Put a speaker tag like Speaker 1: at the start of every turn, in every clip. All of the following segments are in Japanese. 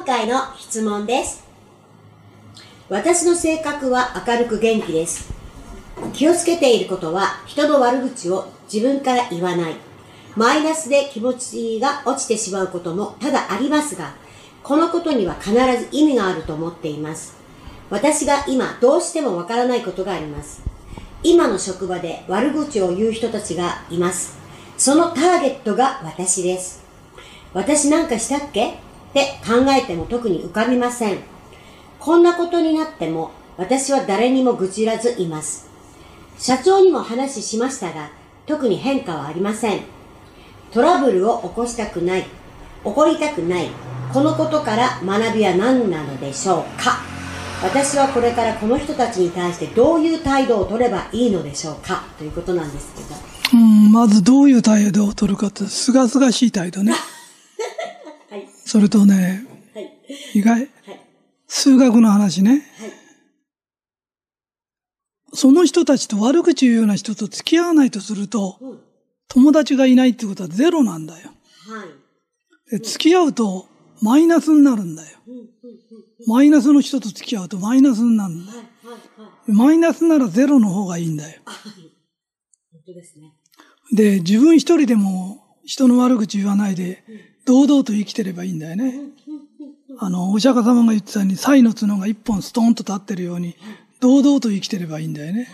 Speaker 1: 今回の質問です。私の性格は明るく元気です。気をつけていることは人の悪口を自分から言わない。マイナスで気持ちが落ちてしまうことも多々ありますが、このことには必ず意味があると思っています。私が今どうしてもわからないことがあります。今の職場で悪口を言う人たちがいます。そのターゲットが私です。私なんかしたっけ？って考えても特に浮かびません。こんなことになっても私は誰にも愚痴らずいます。社長にも話しましたが、特に変化はありません。トラブルを起こしたくない、起こりたくない、このことから学びは何なのでしょうか私はこれからこの人たちに対してどういう態度を取ればいいのでしょうかということなんですけど。
Speaker 2: うん、まずどういう態度を取るかって、すがすがしい態度ね。
Speaker 1: はい。
Speaker 2: それとね、
Speaker 1: はい。
Speaker 2: 意外、
Speaker 1: はい。
Speaker 2: 数学の話ね。
Speaker 1: はい。
Speaker 2: その人たちと悪口言うような人と付き合わないとすると、
Speaker 1: うん。
Speaker 2: 友達がいないってことはゼロなんだよ。
Speaker 1: はい。
Speaker 2: で付き合うとマイナスになるんだよ。
Speaker 1: うん。うん。うん。
Speaker 2: マイナスの人と付き合うとマイナスになるんだよ。マイナスならゼロの方がいいんだよ。
Speaker 1: で
Speaker 2: 自分一人でも人の悪口言わないで、堂々と生きてればいいんだよね。あの、お釈迦様が言ってたように、才の角が一本ストーンと立ってるように、堂々と生きてればいいんだよね。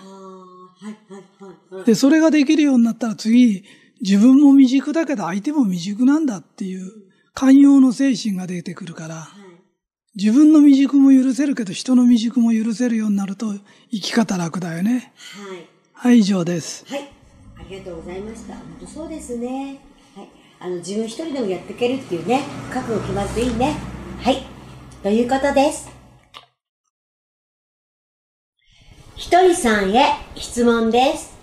Speaker 2: で、それができるようになったら次、自分も未熟だけど相手も未熟なんだっていう、寛容の精神が出てくるから、
Speaker 1: はい。
Speaker 2: 自分の未熟も許せるけど人の未熟も許せるようになると生き方楽だよね。
Speaker 1: はい。
Speaker 2: はい、以上です。
Speaker 1: はい。ありがとうございました。本当そうですね。あの、自分一人でもやっていけるっていうね、覚悟決まるといいね。はい。ということです。ひとりさんへ質問です。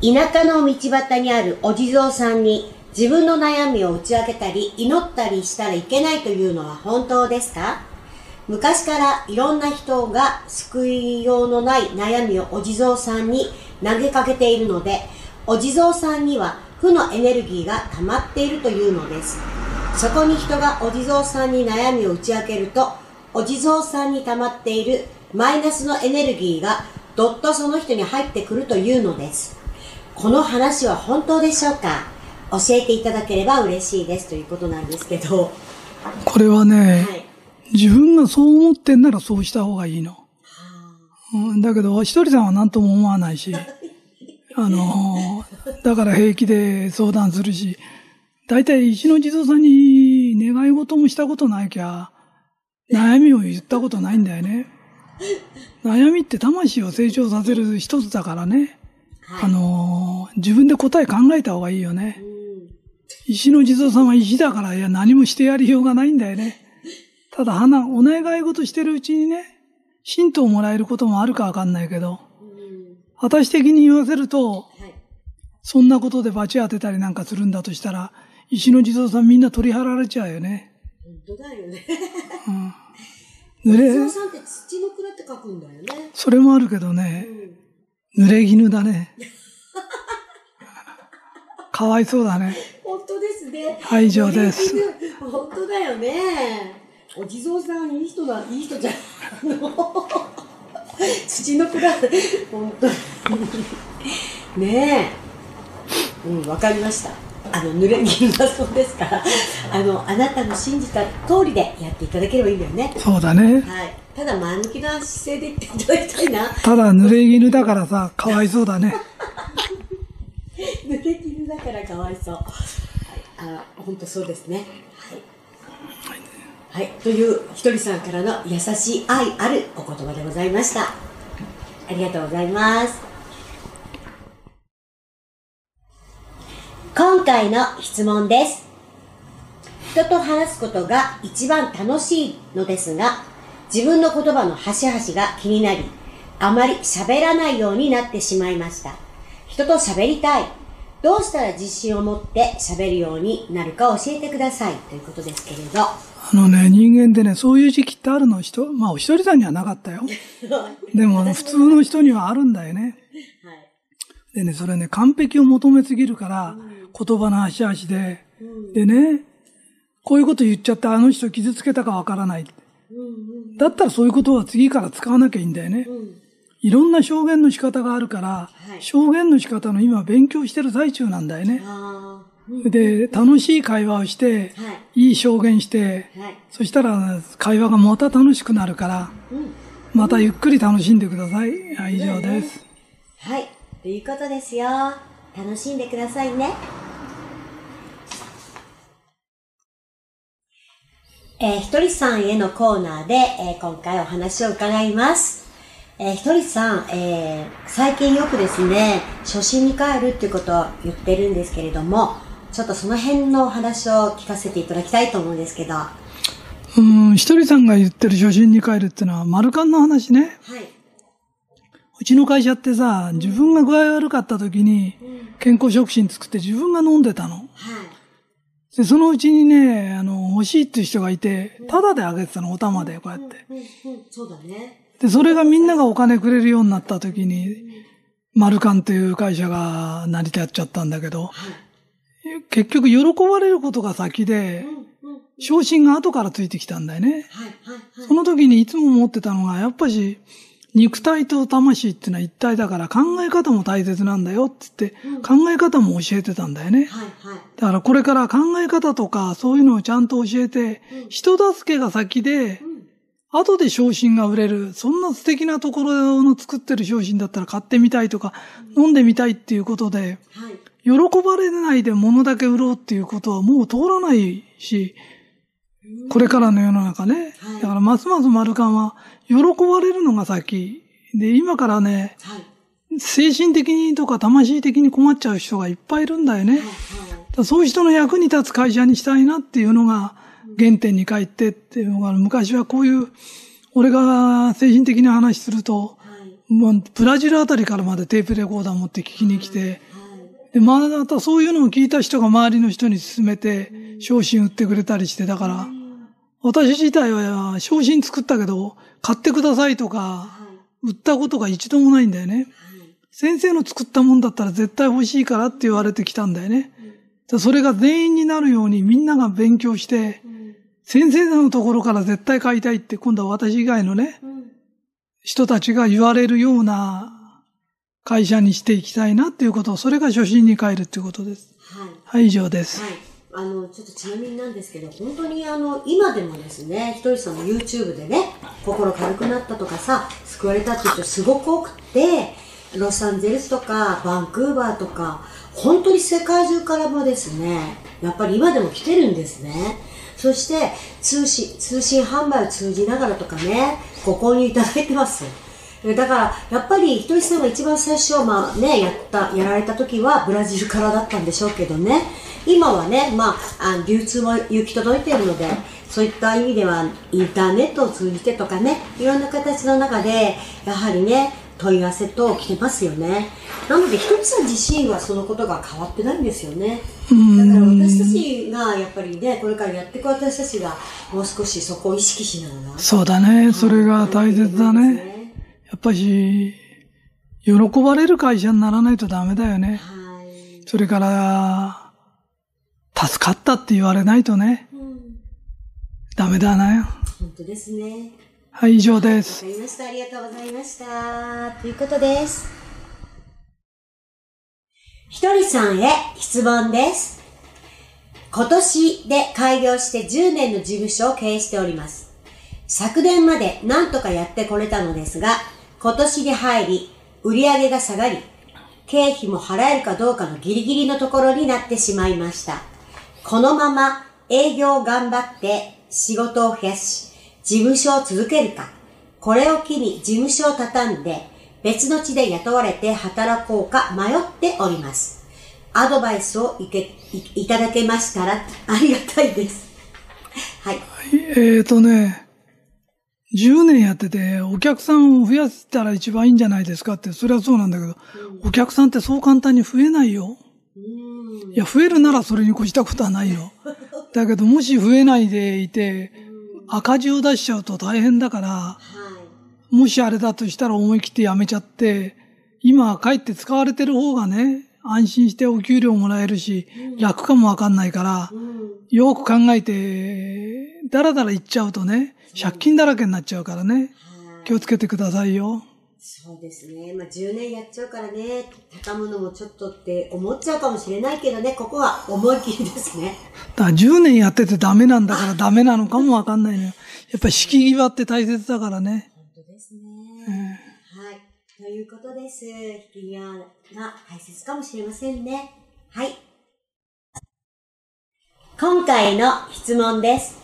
Speaker 1: 田舎の道端にあるお地蔵さんに自分の悩みを打ち明けたり祈ったりしたらいけないというのは本当ですか？昔からいろんな人が救いようのない悩みをお地蔵さんに投げかけているので、お地蔵さんには負のエネルギーが溜まっているというのです。そこに人がお地蔵さんに悩みを打ち明けると、お地蔵さんに溜まっているマイナスのエネルギーがどっとその人に入ってくるというのです。この話は本当でしょうか？教えていただければ嬉しいですということなんですけど。
Speaker 2: これはね、
Speaker 1: はい。
Speaker 2: 自分がそう思ってんならそうした方がいいの。うん、だけど、ひとりさんは何とも思わないし、あの、だから平気で相談するし、大体石の地蔵さんに願い事もしたことないきゃ、悩みを言ったことないんだよね。悩みって魂を成長させる一つだからね。
Speaker 1: はい。
Speaker 2: あの、自分で答え考えた方がいいよね
Speaker 1: う。ん
Speaker 2: 石の地蔵さんは石だから、いや、何もしてやりようがないんだよね。ただ、花、お願い事してるうちにね、ヒントをもらえることもあるかわかんないけど、
Speaker 1: うん
Speaker 2: 私的に言わせると、
Speaker 1: はい。
Speaker 2: そんなことで罰当てたりなんかするんだとしたら、石の地蔵さんみんな取り払われちゃうよね。
Speaker 1: 本当だよね。
Speaker 2: 濡れ
Speaker 1: 地蔵、さんって土の蔵って書くんだよね。
Speaker 2: それもあるけどね、濡れ衣だね。かわいそうだね。
Speaker 1: 本当ですね。
Speaker 2: はい以上です
Speaker 1: 本当だよね。お地蔵さんいい人だ、いい人じゃん。土の蔵、本当に。ねえ。うん、わかりました。あの、濡れ衣だそうですから、あの、あなたの信じた通りでやっていただければいいんだよね。
Speaker 2: そうだね。
Speaker 1: はい。ただ前向きな姿勢で言っていただきたいな。
Speaker 2: ただ濡れ衣だからさ、かわいそうだね。
Speaker 1: 濡れ衣だからかわいそう。はい。あ、本当そうですね。はい。はい。という、ひとりさんからの優しい愛あるお言葉でございました。ありがとうございます。今回の質問です。人と話すことが一番楽しいのですが、自分の言葉の端々が気になり、あまり喋らないようになってしまいました。人と喋りたい。どうしたら自信を持って喋るようになるか教えてください。ということですけれど。
Speaker 2: あのね、人間ってね、そういう時期ってあるの人、まあ、お一人さんにはなかったよ。でも、普通の人にはあるんだよね。
Speaker 1: はい。
Speaker 2: でね、それね、完璧を求めすぎるから、言葉の端々で、でね、こういうこと言っちゃってあの人傷つけたかわからない。だったらそういうことは次から使わなきゃいいんだよね。いろんな証言の仕方があるから、
Speaker 1: はい
Speaker 2: 証言の仕方の今勉強してる最中なんだよね。
Speaker 1: あ
Speaker 2: で、楽しい会話をして、
Speaker 1: あ。はい。
Speaker 2: いい証言して、
Speaker 1: はい。
Speaker 2: そしたら会話がまた楽しくなるから、
Speaker 1: うん。
Speaker 2: またゆっくり楽しんでください。はい以上です。
Speaker 1: はい。ということですよ。楽しんでくださいね。えーひとりさんへのコーナーで、えー今回お話を伺います。えーひとりさん、えー最近よくですね、初心に帰るっていうことを言ってるんですけれども、ちょっとその辺のお話を聞かせていただきたいと思うんですけど。は
Speaker 2: うん、ひとりさんが言ってる初心に帰るってのは、マルカンの話ね。
Speaker 1: い。
Speaker 2: うちの会社ってさ、自分が具合悪かった時に、健康食品作って自分が飲んでたの。
Speaker 1: はい。
Speaker 2: で、そのうちにね、あの、欲しいっていう人がいて、タダであげてたの、お玉で、こうやって。
Speaker 1: そうだね。
Speaker 2: で、それがみんながお金くれるようになった時に、マルカンという会社が成り立っちゃったんだけど、結局喜ばれることが先で。昇進が後からついてきたんだよね。その時にいつも思ってたのが、やっぱし、肉体と魂っていうのは一体だから考え方も大切なんだよって言って、考え方も教えてたんだよね。だからこれから考え方とかそういうのをちゃんと教えて、人助けが先で、後で昇進が売れる、そんな素敵なところの作ってる昇進だったら買ってみたいとか、飲んでみたいっていうことで、
Speaker 1: はい。
Speaker 2: 喜ばれないで物だけ売ろうっていうことはもう通らないし、これからの世の中ね。
Speaker 1: はい
Speaker 2: だからますますマルカンは喜ばれるのが先。で、今からね、
Speaker 1: はい。
Speaker 2: 精神的にとか魂的に困っちゃう人がいっぱいいるんだよね。そういう人の役に立つ会社にしたいなっていうのが原点に帰ってっていうのが、昔はこういう、俺が精神的な話すると、
Speaker 1: はい。
Speaker 2: もうブラジルあたりからまでテープレコーダー持って聞きに来て、
Speaker 1: はい。
Speaker 2: で、またそういうのを聞いた人が周りの人に勧めて、商品売ってくれたりして、だから、私自体は商品作ったけど、買ってくださいとか、売ったことが一度もないんだよね。先生の作ったもんだったら絶対欲しいからって言われてきたんだよね。それが全員になるようにみんなが勉強して、先生のところから絶対買いたいって今度は私以外のね、人たちが言われるような会社にしていきたいなっていうことを、それが初心に帰るっていうことです。
Speaker 1: はい。
Speaker 2: はい、以上です。
Speaker 1: はい。あの、ちょっとちなみになんですけど、本当にあの、今でもですね、ひとりさんの YouTube でね、心軽くなったとかさ、救われたっていう人すごく多くって、ロサンゼルスとか、バンクーバーとか、本当に世界中からもですね、やっぱり今でも来てるんですね。そして、通信、通信販売を通じながらとかね、ご購入いただいてます。えだから、やっぱり、ひとりさんが一番最初、まあね、やった、やられた時はブラジルからだったんでしょうけどね、今はね、まあ、流通も行き届いているので、そういった意味では、インターネットを通じてとかね、いろんな形の中で、やはりね、問い合わせと来てますよね。なので、ひとりさん自身はそのことが変わってないんですよね。だから私たちが、やっぱりね、これからやっていく私たちが、もう少しそこを意識しながら。
Speaker 2: そうだね。それが大切だね。
Speaker 1: ね。
Speaker 2: やっぱし、喜ばれる会社にならないとダメだよね。
Speaker 1: はい。
Speaker 2: それから、助かったって言われないとね、
Speaker 1: うん
Speaker 2: ダメだな。
Speaker 1: 本当ですね。
Speaker 2: はい、以上で
Speaker 1: わ
Speaker 2: す
Speaker 1: か。りました。ありがとうございました。ということです。ひとりさんへ質問です。今年で開業して10年の事務所を経営しております。昨年まで何とかやってこれたのですが、今年に入り、売り上げが下がり、経費も払えるかどうかのギリギリのところになってしまいました。このまま営業を頑張って仕事を増やし、事務所を続けるか、これを機に事務所を畳んで別の地で雇われて働こうか迷っております。アドバイスをいけいただけましたらありがたいです。
Speaker 2: はいえーとね、10年やってて、お客さんを増やしたら一番いいんじゃないですかって、それはそうなんだけど、お客さんってそう簡単に増えないよ。いや、増えるならそれに越したことはないよ。だけど、もし増えないでいて、赤字を出しちゃうと大変だから、
Speaker 1: はい。
Speaker 2: もしあれだとしたら思い切ってやめちゃって、今帰って使われてる方がね、安心してお給料もらえるし、楽かもわかんないから、
Speaker 1: うん。
Speaker 2: よく考えて、だらだら言っちゃうとね、借金だらけになっちゃうからね、
Speaker 1: はい。
Speaker 2: 気をつけてくださいよ。
Speaker 1: そうですね。まあ、10年やっちゃうからね、畳むのもちょっとって思っちゃうかもしれないけどね、ここは思い切りですね。
Speaker 2: だから10年やっててダメなんだからダメなのかもわかんないのよ。やっぱり敷際って大切だからね。
Speaker 1: 本当ですね。はい。ということです。引き際が大切かもしれませんね。はい。今回の質問です。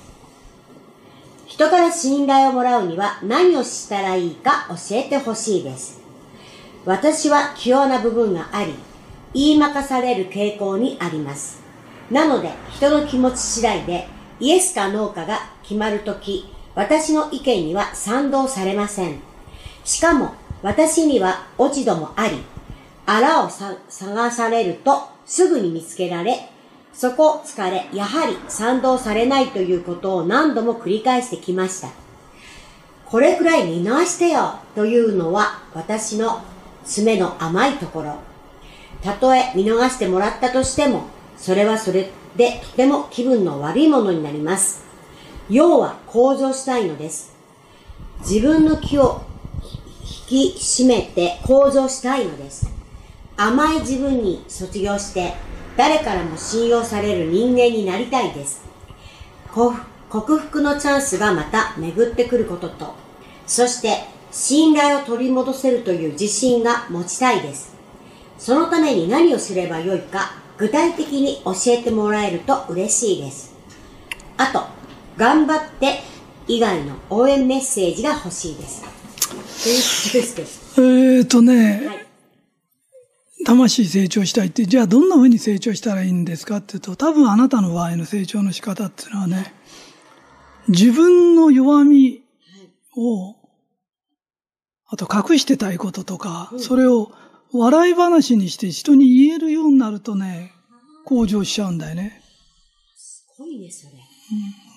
Speaker 1: 人から信頼をもらうには何をしたらいいか教えてほしいです。私は器用な部分があり、言いまかされる傾向にあります。なので、人の気持ち次第で、イエスかノーかが決まるとき、私の意見には賛同されません。しかも、私には落ち度もあり、あらを探されるとすぐに見つけられ、そこ疲れ、やはり賛同されないということを何度も繰り返してきました。これくらい見直してよというのは私の爪の甘いところ。たとえ見逃してもらったとしても、それはそれでとても気分の悪いものになります。要は向上したいのです。自分の気を引き締めて向上したいのです。甘い自分に卒業して誰からも信用される人間になりたいです。こ克服のチャンスがまた巡ってくることと、そして信頼を取り戻せるという自信が持ちたいです。そのために何をすればよいか具体的に教えてもらえると嬉しいです。あと、頑張って以外の応援メッセージが欲しいです。ということです。
Speaker 2: えーとね、
Speaker 1: はい。
Speaker 2: 魂成長したいって、じゃあどんな風に成長したらいいんですかって言うと、多分あなたの場合の成長の仕方っていうのはね、自分の弱みを、あと隠してたいこととか、それを笑い話にして人に言えるようになるとね、向上しちゃうんだよね。
Speaker 1: すごいね、それ。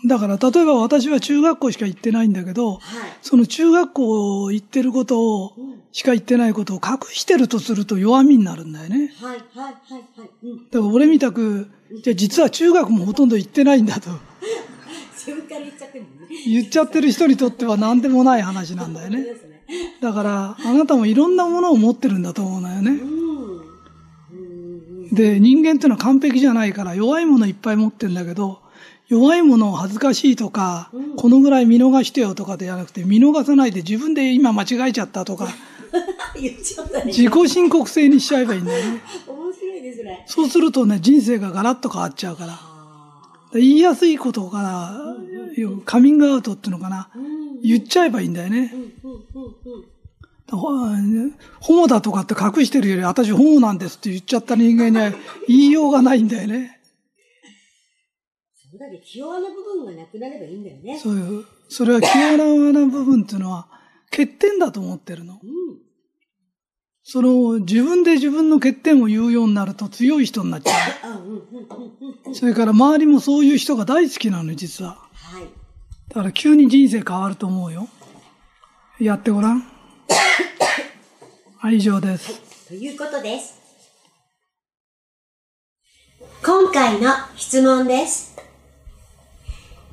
Speaker 2: だから例えば私は中学校しか行ってないんだけど、
Speaker 1: はい。
Speaker 2: その中学校行ってることを、しか言ってないことを隠してるとすると弱みになるんだよね。
Speaker 1: はい、はい、はい、はい。うん。
Speaker 2: だから俺みたく、じゃあ実は中学もほとんど行ってないんだと
Speaker 1: 自分から言っちゃってるのね。
Speaker 2: 言っちゃってる人にとっては何でもない話なんだよね。だからあなたもいろんなものを持ってるんだと思うんだよね。で、人間っていうのは完璧じゃないから弱いものいっぱい持ってるんだけど、弱いものを恥ずかしいとか、このぐらい見逃してよとかではなくて、見逃さないで自分で今間違えちゃったとか、
Speaker 1: 言っちゃったね。
Speaker 2: 自己申告制にしちゃえばいいんだよね。
Speaker 1: 面白いですね。
Speaker 2: そうするとね、人生がガラッと変わっちゃうから。
Speaker 1: あ
Speaker 2: 言いやすいことから、要カミングアウトっていうのかな。
Speaker 1: ーうん。
Speaker 2: 言っちゃえばいいんだよね。ホモだとかって隠してるより、私ホモなんですって言っちゃった人間には言いようがないんだよね。
Speaker 1: だね。器用な部分がなくなればいいんだよね。
Speaker 2: そういう、それは器用な部分っていうのは欠点だと思ってるの。
Speaker 1: うん。
Speaker 2: その自分で自分の欠点を言うようになると強い人になっちゃ
Speaker 1: あ、う。
Speaker 2: それから周りもそういう人が大好きなの、実は。
Speaker 1: はい。
Speaker 2: だから急に人生変わると思うよ。やってごらん。はい、以上です。
Speaker 1: ということです。今回の質問です。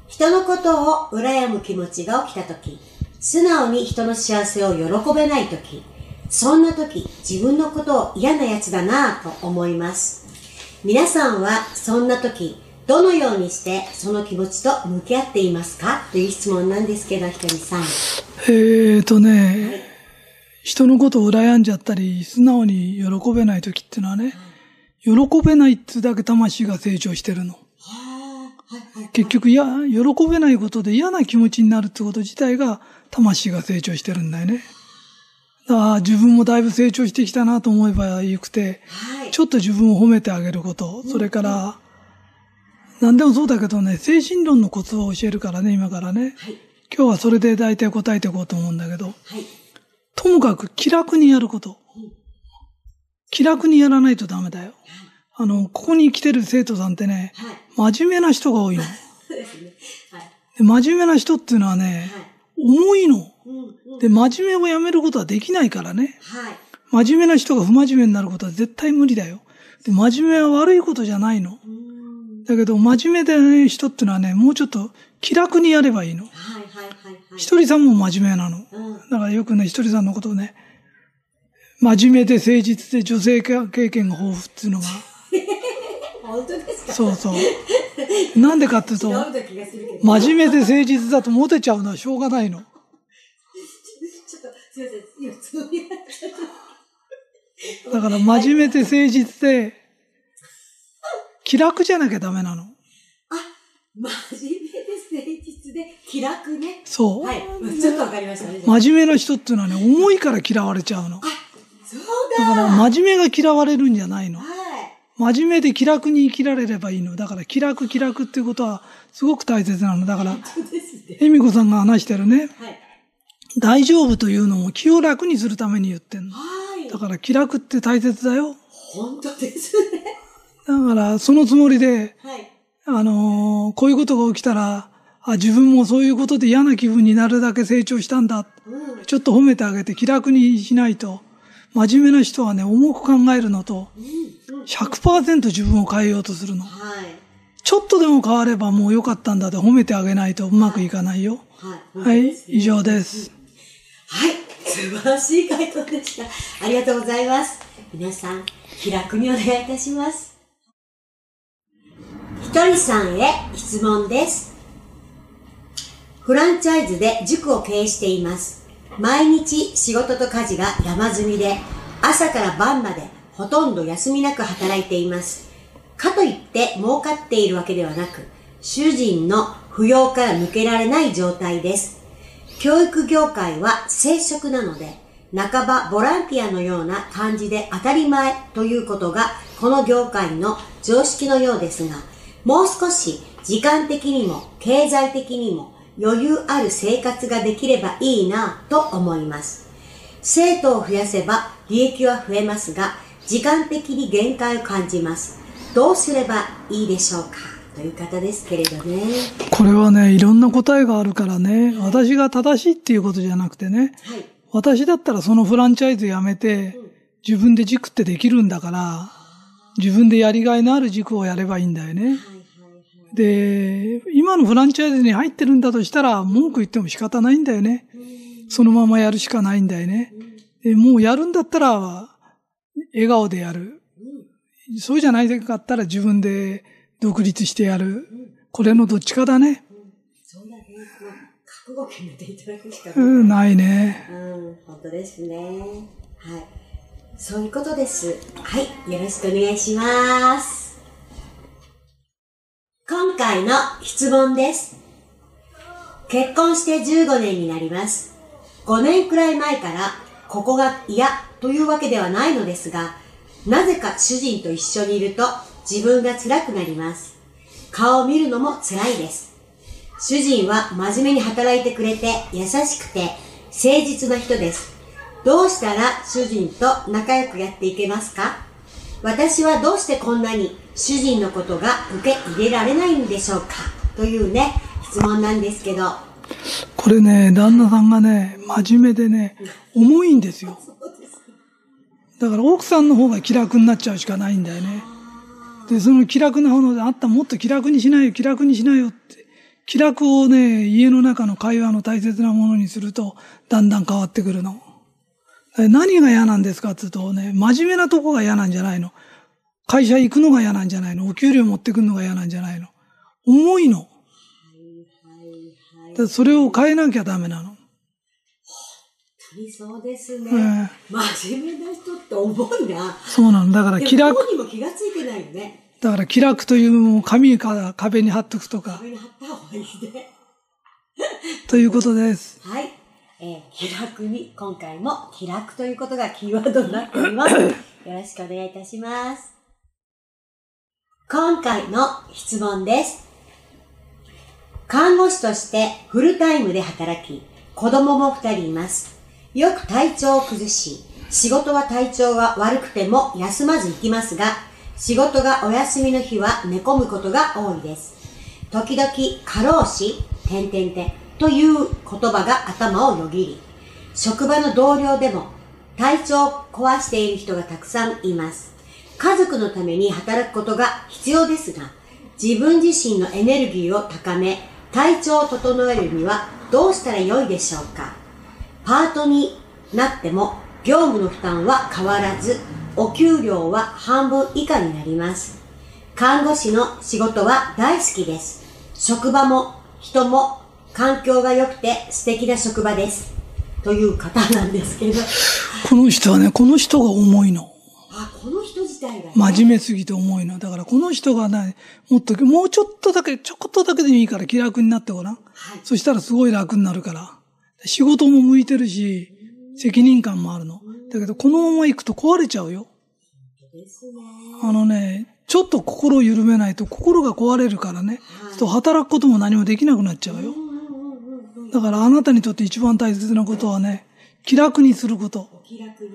Speaker 1: 人のことを羨む気持ちが起きたとき、素直に人の幸せを喜べないとき、そんなとき自分のことを嫌なやつだなぁと思います。皆さんはそんなとき、どのようにしてその気持ちと向き合っていますか？という質問なんですけど、ひとりさん。
Speaker 2: えーとね、人のことを羨んじゃったり、素直に喜べない時っていうのはね、喜べないってだけ魂が成長してるの。結局、いや、喜べないことで嫌な気持ちになるってこと自体が魂が成長してるんだよね。だから自分もだいぶ成長してきたなと思えばよくて、
Speaker 1: はい。
Speaker 2: ちょっと自分を褒めてあげること、それから、何でもそうだけどね、精神論のコツを教えるからね、今からね。
Speaker 1: はい。
Speaker 2: 今日はそれで大体答えていこうと思うんだけど、
Speaker 1: はい。
Speaker 2: ともかく気楽にやること。気楽にやらないとダメだよ。あの、ここに来てる生徒さんってね、
Speaker 1: はい。
Speaker 2: 真面目な人が多いの。
Speaker 1: そうですね。はい。
Speaker 2: で真面目な人っていうのはね、
Speaker 1: はい。
Speaker 2: 重いの。
Speaker 1: うん。うん。
Speaker 2: で、真面目をやめることはできないからね。
Speaker 1: はい。
Speaker 2: 真面目な人が不真面目になることは絶対無理だよ。で、真面目は悪いことじゃないの。
Speaker 1: うん。
Speaker 2: だけど、真面目でない人っていうのはね、もうちょっと気楽にやればいいの。
Speaker 1: はいはいはいはい。
Speaker 2: ひとりさんも真面目なの。
Speaker 1: うん。
Speaker 2: だからよくね、ひとりさんのことをね、真面目で誠実で女性経験が豊富っていうのが、
Speaker 1: 本当ですか？
Speaker 2: そうそう。なんでかっていうと。真面目で誠実だとモテちゃうのはしょうがないの。
Speaker 1: ちょっと、すいません。今、つぶやいちゃった。
Speaker 2: だから真面目で誠実で、気楽じゃなきゃダメなの。
Speaker 1: 真面目で誠実で気楽ね。
Speaker 2: そう。
Speaker 1: はい。ちょっとわかりましたね。
Speaker 2: 真面目な人っていうのはね、重いから嫌われちゃうの。
Speaker 1: そう
Speaker 2: だ
Speaker 1: だ。
Speaker 2: から真面目が嫌われるんじゃないの。
Speaker 1: はい。
Speaker 2: 真面目で気楽に生きられればいいの。だから気楽気楽っていうことはすごく大切なの。だから。恵美子さんが話してるね、
Speaker 1: はい。
Speaker 2: 大丈夫というのも気を楽にするために言ってんの。
Speaker 1: はい
Speaker 2: だ。から気楽って大切だよ。
Speaker 1: 本当ですね。
Speaker 2: だからそのつもりで、
Speaker 1: はい。
Speaker 2: あのーこういうことが起きたら、あ、自分もそういうことで嫌な気分になるだけ成長したんだ。
Speaker 1: うん。
Speaker 2: ちょっと褒めてあげて気楽にしないと、真面目な人はね、重く考えるのと、
Speaker 1: うん。うん。
Speaker 2: 100%自分を変えようとするの。
Speaker 1: はい。
Speaker 2: ちょっとでも変わればもう良かったんだって褒めてあげないとうまくいかないよ。
Speaker 1: はい。
Speaker 2: はい、以上です。
Speaker 1: はい。素晴らしい回答でした。ありがとうございます。皆さん、気楽にお願いいたします。ひとりさんへ質問です。フランチャイズで塾を経営しています。毎日仕事と家事が山積みで、朝から晩までほとんど休みなく働いています。かといって儲かっているわけではなく、主人の扶養から抜けられない状態です。教育業界は正職なので、半ばボランティアのような感じで当たり前ということがこの業界の常識のようですが、もう少し時間的にも経済的にも余裕ある生活ができればいいなと思います。生徒を増やせば利益は増えますが、時間的に限界を感じます。どうすればいいでしょうか？という方ですけれどね。
Speaker 2: これはね、いろんな答えがあるからね、私が正しいっていうことじゃなくてね、
Speaker 1: はい。
Speaker 2: 私だったらそのフランチャイズやめて、自分で塾ってできるんだから、自分でやりがいのある塾をやればいいんだよね。
Speaker 1: はいはい
Speaker 2: で、今のフランチャイズに入ってるんだとしたら、文句言っても仕方ないんだよね。そのままやるしかないんだよね。でもうやるんだったら、笑顔でやる。そうじゃないかったら自分で独立してやる。これのどっちかだね。
Speaker 1: そうだね。覚悟決めていただくしか
Speaker 2: う
Speaker 1: ない。
Speaker 2: ん、ないね。
Speaker 1: うん、本当ですね。はい。そういうことです。はい。よろしくお願いします。回の質問です。結婚して15年になります。5年くらい前から、ここが嫌というわけではないのですが、なぜか主人と一緒にいると自分が辛くなります。顔を見るのも辛いです。主人は真面目に働いてくれて優しくて誠実な人です。どうしたら主人と仲良くやっていけますか？私はどうしてこんなに主人のことが受け入れられないんでしょうか？というね、質問なんですけど。
Speaker 2: これね、旦那さんがね、真面目でね、重いんですよ。だから奥さんの方が気楽になっちゃうしかないんだよね。で、その気楽な方ので、あったもっと気楽にしないよ、気楽にしないよって。気楽をね、家の中の会話の大切なものにすると、だんだん変わってくるの。何が嫌なんですかって言うとね、真面目なとこが嫌なんじゃないの。会社行くのが嫌なんじゃないの？お給料持ってくるのが嫌なんじゃないの？重いの。でそれを変えなきゃダメなの。
Speaker 1: そうですね。
Speaker 2: え
Speaker 1: 真面目な人って重いな。
Speaker 2: そうなの。だから気楽、
Speaker 1: 本にも気がついてないよね。
Speaker 2: だから気楽というもう紙から壁に貼っとくとか、
Speaker 1: 壁に貼った方がいいね。
Speaker 2: ということです。
Speaker 1: はい。えー気楽に、今回も気楽ということがキーワードになっております。よろしくお願いいたします。今回の質問です。看護師としてフルタイムで働き、子供も二人います。よく体調を崩し、仕事は体調が悪くても休まず行きますが、仕事がお休みの日は寝込むことが多いです。時々、過労死、点々点という言葉が頭をよぎり、職場の同僚でも体調を壊している人がたくさんいます。家族のために働くことが必要ですが、自分自身のエネルギーを高め、体調を整えるにはどうしたらよいでしょうかパートになっても業務の負担は変わらず、お給料は半分以下になります。看護師の仕事は大好きです。職場も人も環境が良くて素敵な職場です。という方なんですけど、
Speaker 2: この人はね、この人が重いの。
Speaker 1: あ、この人自体が、ね、
Speaker 2: 真面目すぎて重いの。だからこの人がね、もっと、もうちょっとだけ、ちょこっとだけでもいいから気楽になってごらん。
Speaker 1: はい。
Speaker 2: そしたらすごい楽になるから。仕事も向いてるし、責任感もあるの。だけどこのまま行くと壊れちゃうよ。
Speaker 1: ですね。
Speaker 2: あのね、ちょっと心を緩めないと心が壊れるからね。
Speaker 1: はい
Speaker 2: と働くことも何もできなくなっちゃうよ。だからあなたにとって一番大切なことはね、気楽にすること。
Speaker 1: お気楽に。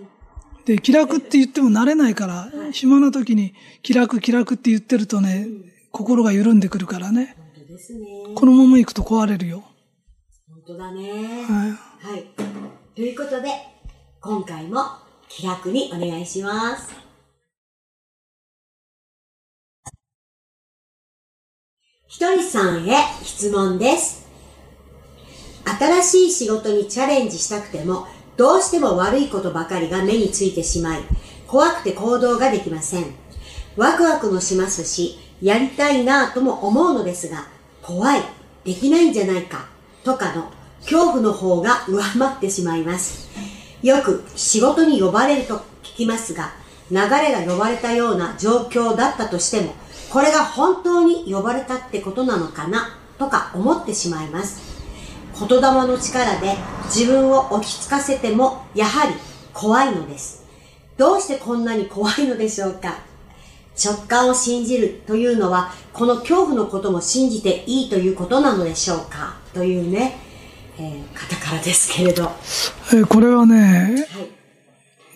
Speaker 2: で、気楽って言っても慣れないから、暇な時に気楽気楽って言ってるとね、心が緩んでくるからね。
Speaker 1: 本当ですね。
Speaker 2: このまま行くと壊れるよ。
Speaker 1: 本当だね。
Speaker 2: はい。
Speaker 1: はい。ということで、今回も気楽にお願いします。ひとりさんへ質問です。新しい仕事にチャレンジしたくても、どうしても悪いことばかりが目についてしまい、怖くて行動ができません。ワクワクもしますし、やりたいなぁとも思うのですが、怖い、できないんじゃないか、とかの恐怖の方が上回ってしまいます。よく仕事に呼ばれると聞きますが、流れが呼ばれたような状況だったとしても、これが本当に呼ばれたってことなのかな、とか思ってしまいます。言霊の力で自分を落ち着かせても、やはり怖いのです。どうしてこんなに怖いのでしょうか直感を信じるというのは、この恐怖のことも信じていいということなのでしょうかというね、えー方からですけれど。は
Speaker 2: えーこれはね、
Speaker 1: い。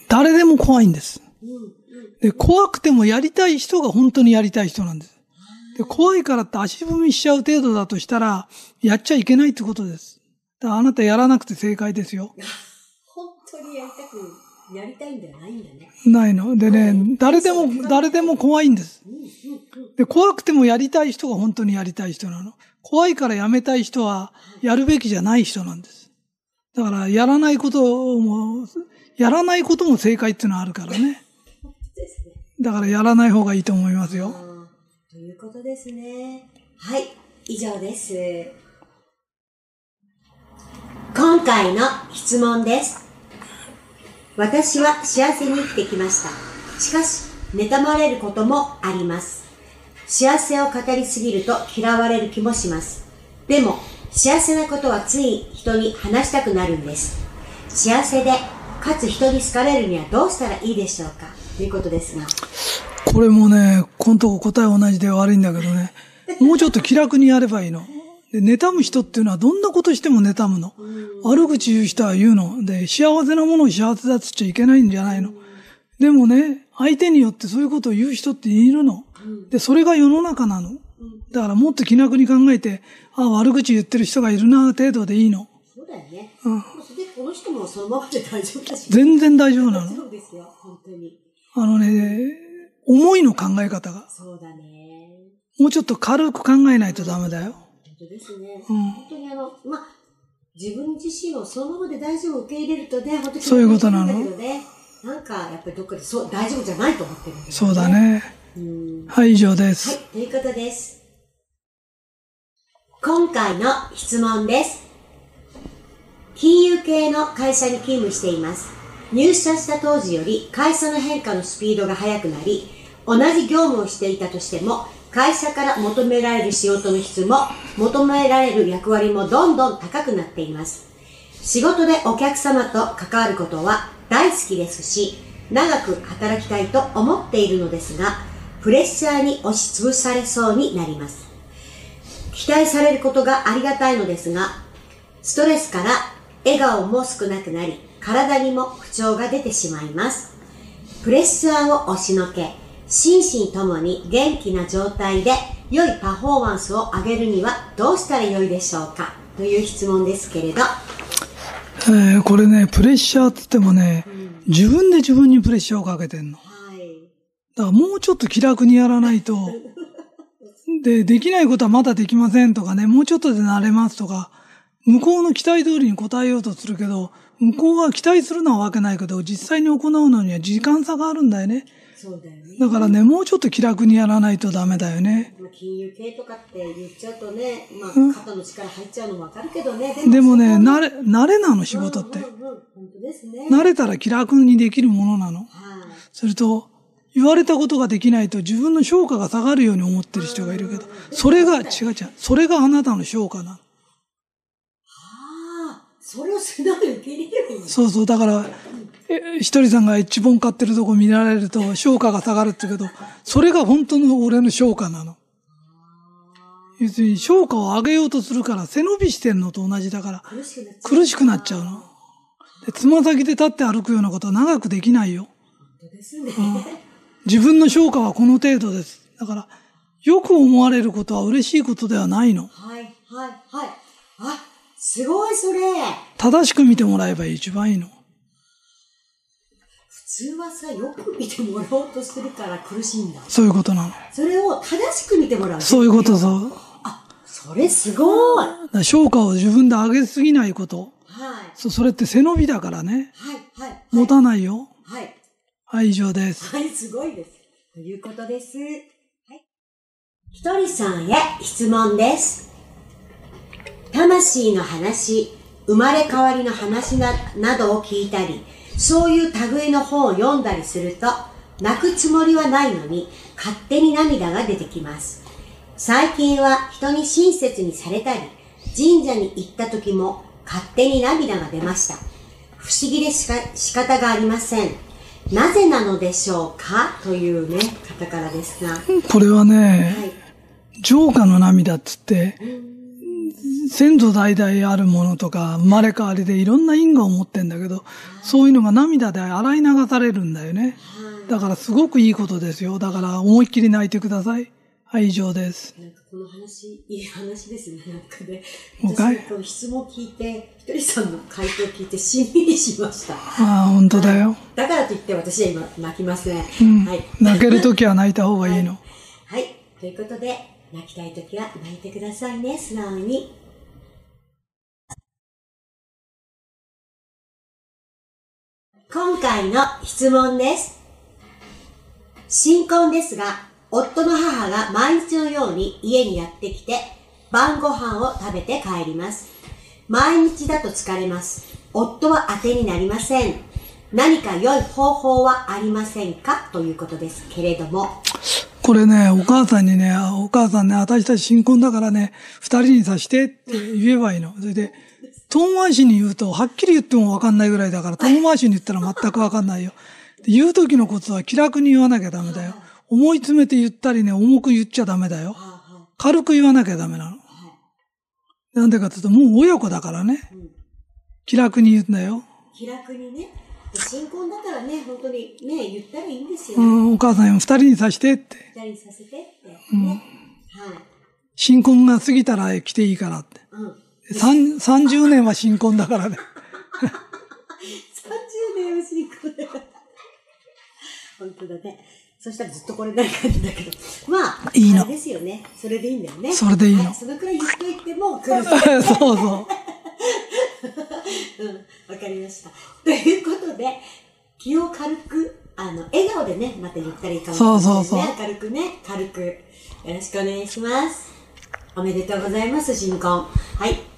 Speaker 2: 誰でも怖いんです。
Speaker 1: うん、うん。
Speaker 2: で、怖くてもやりたい人が本当にやりたい人なんです。で、怖いからって足踏みしちゃう程度だとしたら、やっちゃいけないってことです。あなたやらなくて正解ですよ。
Speaker 1: 本当にやりたく、やりたいんじゃないんだね。
Speaker 2: ないの。でね、誰でも、誰でも怖いんです。で、怖くてもやりたい人が本当にやりたい人なの。怖いからやめたい人は、やるべきじゃない人なんです。だから、やらないことも、やらないことも正解っていうのはあるからね。だから、やらない方がいいと思いますよ。
Speaker 1: ということですね。はい、以上です。今回の質問です。私は幸せに生きてきました。しかし、妬まれることもあります。幸せを語りすぎると嫌われる気もします。でも、幸せなことはつい人に話したくなるんです。幸せで、かつ人に好かれるにはどうしたらいいでしょうか？ということですが。
Speaker 2: これもね、このとこ答え同じで悪いんだけどね、もうちょっと気楽にやればいいの。で、妬む人っていうのはどんなことしても妬むの。悪口言う人は言うの。で、幸せなものを幸せだっつっちゃいけないんじゃないの。でもね、相手によってそういうことを言う人っているの。で、それが世の中なの。だからもっと気楽に考えて、あ悪口言ってる人がいるな、程度でいいの。
Speaker 1: そうだよね。
Speaker 2: うん。
Speaker 1: この人もそのままで大丈夫だし。
Speaker 2: 全然大丈夫なの。
Speaker 1: そうですよ、本当に。
Speaker 2: あのね、思いの考え方が。
Speaker 1: そうだね。
Speaker 2: もうちょっと軽く考えないとダメだよ。
Speaker 1: 本当ですね。
Speaker 2: うん
Speaker 1: 本当にあの、まあ、自分自身をそのままで大丈夫受け入れるとね、本当に
Speaker 2: そういうことなの？
Speaker 1: なんかやっぱりどっかでそう大丈夫じゃないと思ってるね。
Speaker 2: そうだ。ね。
Speaker 1: うん。
Speaker 2: はい、以上で
Speaker 1: はい
Speaker 2: す。、
Speaker 1: ということです。今回の質問です。金融系の会社に勤務しています。入社した当時より会社の変化のスピードが速くなり、同じ業務をしていたとしても、会社から求められる仕事の質も、求められる役割もどんどん高くなっています。仕事でお客様と関わることは大好きですし、長く働きたいと思っているのですが、プレッシャーに押しつぶされそうになります。期待されることがありがたいのですが、ストレスから笑顔も少なくなり、体にも不調が出てしまいます。プレッシャーを押しのけ、心身ともに元気な状態で良いパフォーマンスを上げるにはどうしたらよいでしょうかという質問ですけれど、
Speaker 2: えーこれね、プレッシャーって言ってもね、自分で自分にプレッシャーをかけてんの。
Speaker 1: はい。
Speaker 2: だからもうちょっと気楽にやらないと、で、できないことはまだできませんとかね、もうちょっとで慣れますとか、向こうの期待通りに応えようとするけど、向こうが期待するのはわけないけど、実際に行うのには時間差があるんだよね。
Speaker 1: そうだよね。
Speaker 2: だからね、もうちょっと気楽にやらないとダメだよね。
Speaker 1: まあ金融系とかって言っちゃうとね、まあ、肩の力入っちゃうのもわかるけどね。
Speaker 2: でもね、慣れ、慣れなの仕事って。慣れたら気楽にできるものなの。
Speaker 1: はい。
Speaker 2: それと、言われたことができないと自分の評価が下がるように思ってる人がいるけど、それが、違う違う、それがあなたの評価なの。
Speaker 1: それを素直に受け入れればいいんです
Speaker 2: そうそう、だから、えひとりさんが一本買ってるとこ見られると評価が下がるって言うけど、それが本当の俺の評価なの。要するに評価を上げようとするから背伸びしてんのと同じだから、
Speaker 1: 苦しくなっちゃう。
Speaker 2: の。で、つま先で立って歩くようなことは長くできないよ。
Speaker 1: 本当ですね。
Speaker 2: 自分の評価はこの程度です。だから、よく思われることは嬉しいことではないの。
Speaker 1: はい、はい、はい。あ、すごいそれ。
Speaker 2: 正しく見てもらえば一番いいの。
Speaker 1: 普通はさ、よく見てもらおうとするから苦しいんだ。
Speaker 2: そういうことなの。
Speaker 1: それを正しく見てもらう。
Speaker 2: そういうことそう。だか
Speaker 1: あ、それすごい。
Speaker 2: 評価を自分で上げすぎないこと。
Speaker 1: い。
Speaker 2: そそれって背伸びだからね。
Speaker 1: はい、はい。
Speaker 2: 持たないよ。
Speaker 1: はい。
Speaker 2: はい、以上です。
Speaker 1: はい、すごいです。ということです。はい。ひとりさんへ質問です。魂の話、生まれ変わりの話ななどを聞いたり、そういう類の本を読んだりすると、泣くつもりはないのに、勝手に涙が出てきます。最近は人に親切にされたり、神社に行った時も勝手に涙が出ました。不思議でしか仕方がありません。なぜなのでしょうか？というね、方からですが。は
Speaker 2: これはね、
Speaker 1: い。
Speaker 2: 浄化の涙っつって、先祖代々あるものとか、生まれ変わりでいろんな因果を持ってんだけど、そういうのが涙で洗い流されるんだよね。だからすごくいいことですよ。だから思いっきり泣いてください。はい、以上です。
Speaker 1: なんかこの話、いい話ですね。なんかね。私この質問聞いて、ひとりさんの回答聞いてしんみりしました。
Speaker 2: ああ、本当だよ。
Speaker 1: だからといって私は今泣きません。
Speaker 2: うん
Speaker 1: はい。
Speaker 2: 泣けるときは泣いた方がいいの。
Speaker 1: はい。ということで、泣きたいときは泣いてくださいね、素直に。今回の質問です。新婚ですが、夫の母が毎日のように家にやってきて、晩ご飯を食べて帰ります。毎日だと疲れます。夫は当てになりません。何か良い方法はありませんか？ということですけれども。
Speaker 2: これね、お母さんにね、あお母さんね、私たち新婚だからね、二人にさしてって言えばいいの。それで、遠回しに言うと、はっきり言ってもわかんないぐらいだから、遠回しに言ったら全くわかんないよ。で言う時のコツは気楽に言わなきゃダメだよ。思い詰めて言ったりね、重く言っちゃダメだよ。軽く言わなきゃダメなの。なんでかっていうと、もう親子だからね。気楽に言うんだよ。
Speaker 1: 気楽にね。で新婚だからね、本当にね、言ったらいいんですよ。二、
Speaker 2: うん、お母さんよ、二人にさしてって。
Speaker 1: 人にさせてって。ね。はい。
Speaker 2: 新婚が過ぎたら来ていいからって。
Speaker 1: うん。
Speaker 2: 三30年は新婚だからね。
Speaker 1: 30年は新婚だから。本当だね。そしたらずっとこれになる感じだけど。まあ、
Speaker 2: いいの
Speaker 1: ですよね。それでいいんだよね。
Speaker 2: それでいいの
Speaker 1: はそのくらい言っといても。
Speaker 2: そうそう。
Speaker 1: うん、わかりました。ということで、気を軽く、あの、笑顔でね、また言ったらいいかもしれないですね。
Speaker 2: そうそうそう
Speaker 1: 明るくね、軽く。よろしくお願いします。おめでとうございます、新婚。はい。